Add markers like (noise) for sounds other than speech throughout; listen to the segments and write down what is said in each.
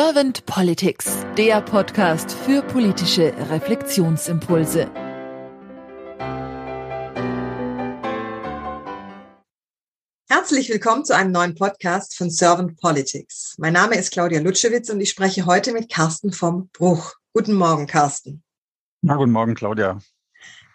Servant Politics, der Podcast für politische Reflexionsimpulse. Herzlich willkommen zu einem neuen Podcast von Servant Politics. Mein Name ist Claudia Lutschewitz und ich spreche heute mit Carsten vom Bruch. Guten Morgen, Carsten. Na, guten Morgen, Claudia.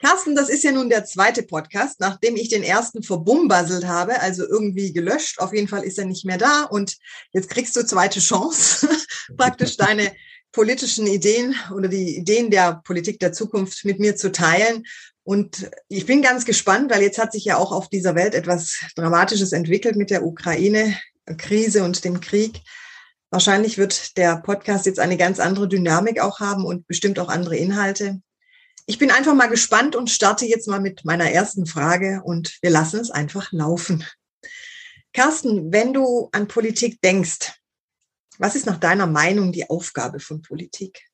Carsten, das ist ja nun der zweite Podcast, nachdem ich den ersten verbumbaselt habe, also irgendwie gelöscht. Auf jeden Fall ist er nicht mehr da und jetzt kriegst du zweite Chance, praktisch deine politischen Ideen oder die Ideen der Politik der Zukunft mit mir zu teilen. Und ich bin ganz gespannt, weil jetzt hat sich ja auch auf dieser Welt etwas Dramatisches entwickelt mit der Ukraine-Krise und dem Krieg. Wahrscheinlich wird der Podcast jetzt eine ganz andere Dynamik auch haben und bestimmt auch andere Inhalte. Ich bin einfach mal gespannt und starte jetzt mal mit meiner ersten Frage und wir lassen es einfach laufen. Carsten, wenn du an Politik denkst, was ist nach deiner Meinung die Aufgabe von Politik?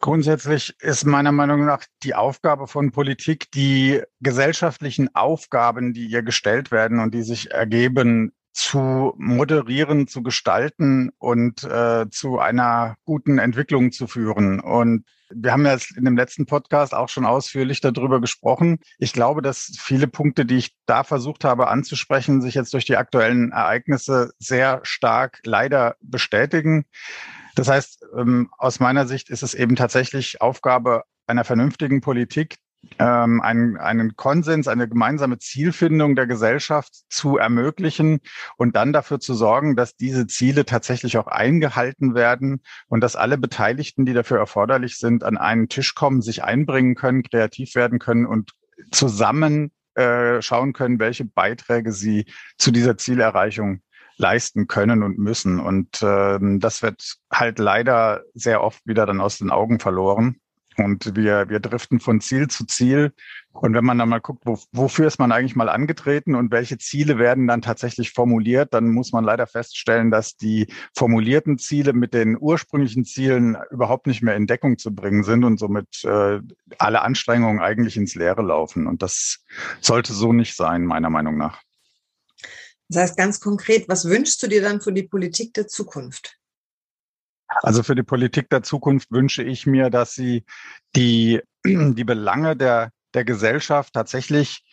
Grundsätzlich ist meiner Meinung nach die Aufgabe von Politik, die gesellschaftlichen Aufgaben, die ihr gestellt werden und die sich ergeben, zu moderieren, zu gestalten und äh, zu einer guten Entwicklung zu führen. Und wir haben ja in dem letzten Podcast auch schon ausführlich darüber gesprochen. Ich glaube, dass viele Punkte, die ich da versucht habe anzusprechen, sich jetzt durch die aktuellen Ereignisse sehr stark leider bestätigen. Das heißt, ähm, aus meiner Sicht ist es eben tatsächlich Aufgabe einer vernünftigen Politik, ähm, einen, einen Konsens, eine gemeinsame Zielfindung der Gesellschaft zu ermöglichen und dann dafür zu sorgen, dass diese Ziele tatsächlich auch eingehalten werden und dass alle Beteiligten, die dafür erforderlich sind, an einen Tisch kommen, sich einbringen können, kreativ werden können und zusammen äh, schauen können, welche Beiträge sie zu dieser Zielerreichung leisten können und müssen. Und ähm, das wird halt leider sehr oft wieder dann aus den Augen verloren. Und wir, wir driften von Ziel zu Ziel. Und wenn man dann mal guckt, wo, wofür ist man eigentlich mal angetreten und welche Ziele werden dann tatsächlich formuliert, dann muss man leider feststellen, dass die formulierten Ziele mit den ursprünglichen Zielen überhaupt nicht mehr in Deckung zu bringen sind und somit äh, alle Anstrengungen eigentlich ins Leere laufen. Und das sollte so nicht sein, meiner Meinung nach. Das heißt ganz konkret, was wünschst du dir dann für die Politik der Zukunft? Also für die Politik der Zukunft wünsche ich mir, dass sie die, die Belange der, der Gesellschaft tatsächlich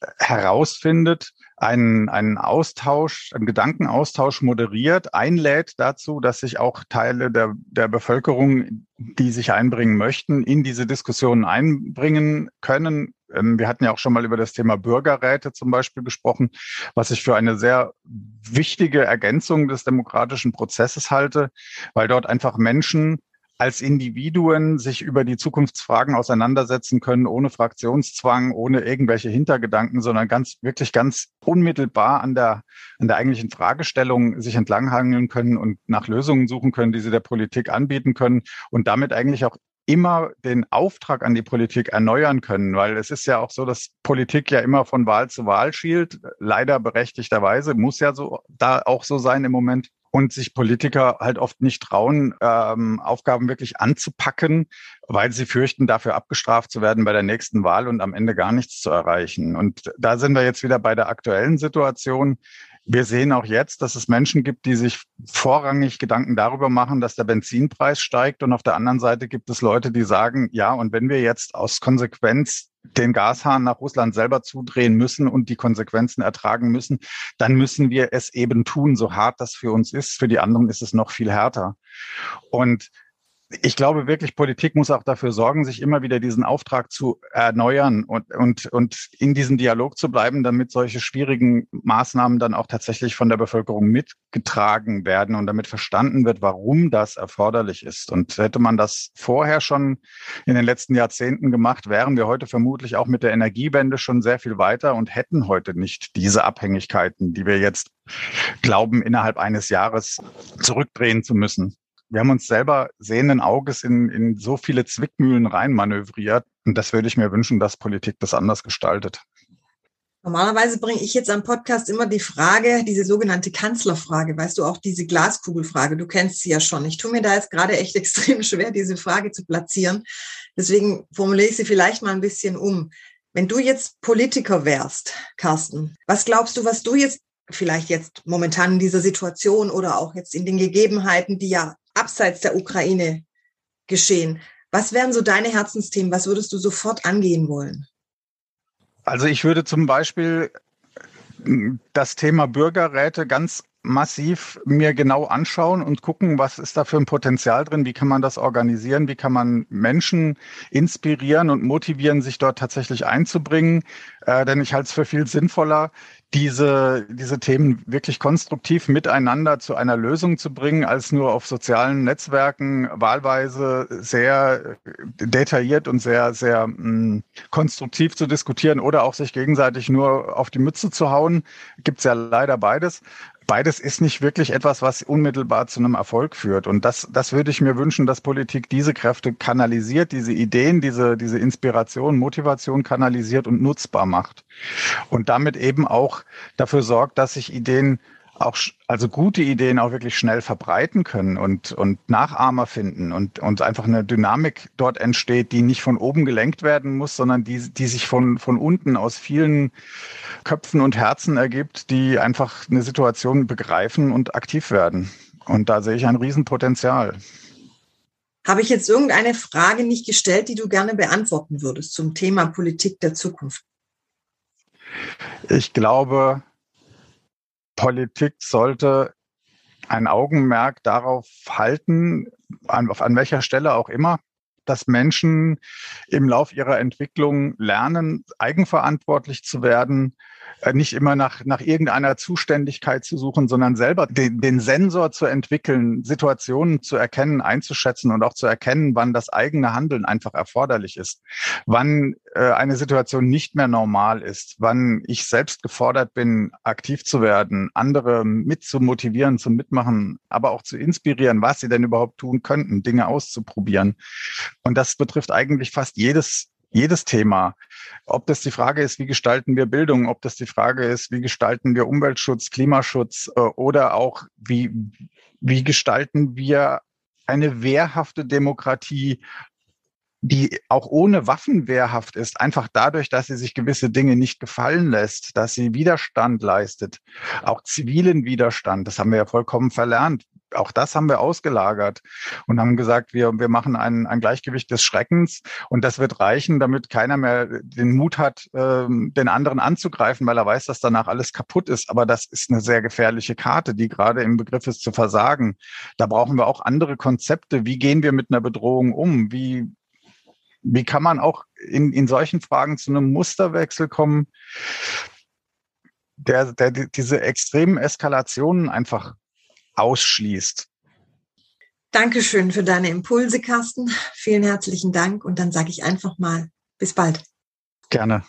äh, herausfindet, einen, einen Austausch, einen Gedankenaustausch moderiert, einlädt dazu, dass sich auch Teile der, der Bevölkerung, die sich einbringen möchten, in diese Diskussionen einbringen können, wir hatten ja auch schon mal über das Thema Bürgerräte zum Beispiel gesprochen, was ich für eine sehr wichtige Ergänzung des demokratischen Prozesses halte, weil dort einfach Menschen als Individuen sich über die Zukunftsfragen auseinandersetzen können, ohne Fraktionszwang, ohne irgendwelche Hintergedanken, sondern ganz, wirklich ganz unmittelbar an der, an der eigentlichen Fragestellung sich entlanghangeln können und nach Lösungen suchen können, die sie der Politik anbieten können und damit eigentlich auch immer den Auftrag an die Politik erneuern können, weil es ist ja auch so, dass Politik ja immer von Wahl zu Wahl schielt, leider berechtigterweise, muss ja so da auch so sein im Moment und sich Politiker halt oft nicht trauen, ähm, Aufgaben wirklich anzupacken, weil sie fürchten, dafür abgestraft zu werden bei der nächsten Wahl und am Ende gar nichts zu erreichen. Und da sind wir jetzt wieder bei der aktuellen Situation. Wir sehen auch jetzt, dass es Menschen gibt, die sich vorrangig Gedanken darüber machen, dass der Benzinpreis steigt. Und auf der anderen Seite gibt es Leute, die sagen, ja, und wenn wir jetzt aus Konsequenz den Gashahn nach Russland selber zudrehen müssen und die Konsequenzen ertragen müssen, dann müssen wir es eben tun, so hart das für uns ist. Für die anderen ist es noch viel härter. Und ich glaube wirklich, Politik muss auch dafür sorgen, sich immer wieder diesen Auftrag zu erneuern und, und, und in diesem Dialog zu bleiben, damit solche schwierigen Maßnahmen dann auch tatsächlich von der Bevölkerung mitgetragen werden und damit verstanden wird, warum das erforderlich ist. Und hätte man das vorher schon in den letzten Jahrzehnten gemacht, wären wir heute vermutlich auch mit der Energiewende schon sehr viel weiter und hätten heute nicht diese Abhängigkeiten, die wir jetzt glauben, innerhalb eines Jahres zurückdrehen zu müssen wir haben uns selber sehenden Auges in, in so viele Zwickmühlen reinmanövriert. Und das würde ich mir wünschen, dass Politik das anders gestaltet. Normalerweise bringe ich jetzt am Podcast immer die Frage, diese sogenannte Kanzlerfrage, weißt du, auch diese Glaskugelfrage, du kennst sie ja schon. Ich tue mir da jetzt gerade echt (laughs) extrem schwer, diese Frage zu platzieren. Deswegen formuliere ich sie vielleicht mal ein bisschen um. Wenn du jetzt Politiker wärst, Carsten, was glaubst du, was du jetzt vielleicht jetzt momentan in dieser Situation oder auch jetzt in den Gegebenheiten, die ja abseits der Ukraine geschehen. Was wären so deine Herzensthemen? Was würdest du sofort angehen wollen? Also ich würde zum Beispiel das Thema Bürgerräte ganz massiv mir genau anschauen und gucken, was ist da für ein Potenzial drin, wie kann man das organisieren, wie kann man Menschen inspirieren und motivieren, sich dort tatsächlich einzubringen. Äh, denn ich halte es für viel sinnvoller, diese, diese Themen wirklich konstruktiv miteinander zu einer Lösung zu bringen, als nur auf sozialen Netzwerken wahlweise sehr detailliert und sehr, sehr mh, mm, konstruktiv zu diskutieren oder auch sich gegenseitig nur auf die Mütze zu hauen. Gibt es ja leider beides beides ist nicht wirklich etwas, was unmittelbar zu einem Erfolg führt. Und das, das würde ich mir wünschen, dass Politik diese Kräfte kanalisiert, diese Ideen, diese, diese Inspiration, Motivation kanalisiert und nutzbar macht. Und damit eben auch dafür sorgt, dass sich Ideen auch, also gute Ideen auch wirklich schnell verbreiten können und, und Nachahmer finden und, und einfach eine Dynamik dort entsteht, die nicht von oben gelenkt werden muss, sondern die, die sich von, von unten aus vielen Köpfen und Herzen ergibt, die einfach eine Situation begreifen und aktiv werden. Und da sehe ich ein Riesenpotenzial. Habe ich jetzt irgendeine Frage nicht gestellt, die du gerne beantworten würdest zum Thema Politik der Zukunft? Ich glaube, Politik sollte ein Augenmerk darauf halten, an, an welcher Stelle auch immer, dass Menschen im Lauf ihrer Entwicklung lernen, eigenverantwortlich zu werden, nicht immer nach, nach irgendeiner Zuständigkeit zu suchen, sondern selber den, den Sensor zu entwickeln, Situationen zu erkennen, einzuschätzen und auch zu erkennen, wann das eigene Handeln einfach erforderlich ist, wann äh, eine Situation nicht mehr normal ist, wann ich selbst gefordert bin, aktiv zu werden, andere mit zu motivieren, zum Mitmachen, aber auch zu inspirieren, was sie denn überhaupt tun könnten, Dinge auszuprobieren. Und das betrifft eigentlich fast jedes jedes Thema. Ob das die Frage ist, wie gestalten wir Bildung, ob das die Frage ist, wie gestalten wir Umweltschutz, Klimaschutz äh, oder auch wie, wie gestalten wir eine wehrhafte Demokratie, die auch ohne Waffen wehrhaft ist, einfach dadurch, dass sie sich gewisse Dinge nicht gefallen lässt, dass sie Widerstand leistet, auch zivilen Widerstand. Das haben wir ja vollkommen verlernt auch das haben wir ausgelagert und haben gesagt, wir, wir machen ein, ein Gleichgewicht des Schreckens und das wird reichen, damit keiner mehr den Mut hat, ähm, den anderen anzugreifen, weil er weiß, dass danach alles kaputt ist. Aber das ist eine sehr gefährliche Karte, die gerade im Begriff ist zu versagen. Da brauchen wir auch andere Konzepte. Wie gehen wir mit einer Bedrohung um? Wie, wie kann man auch in, in solchen Fragen zu einem Musterwechsel kommen, der, der diese extremen Eskalationen einfach ausschließt. Dankeschön für deine Impulse, Carsten. Vielen herzlichen Dank. Und dann sage ich einfach mal, bis bald. Gerne.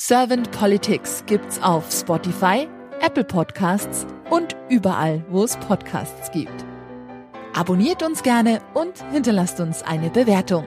Servant Politics gibt's auf Spotify, Apple Podcasts und überall, wo es Podcasts gibt. Abonniert uns gerne und hinterlasst uns eine Bewertung.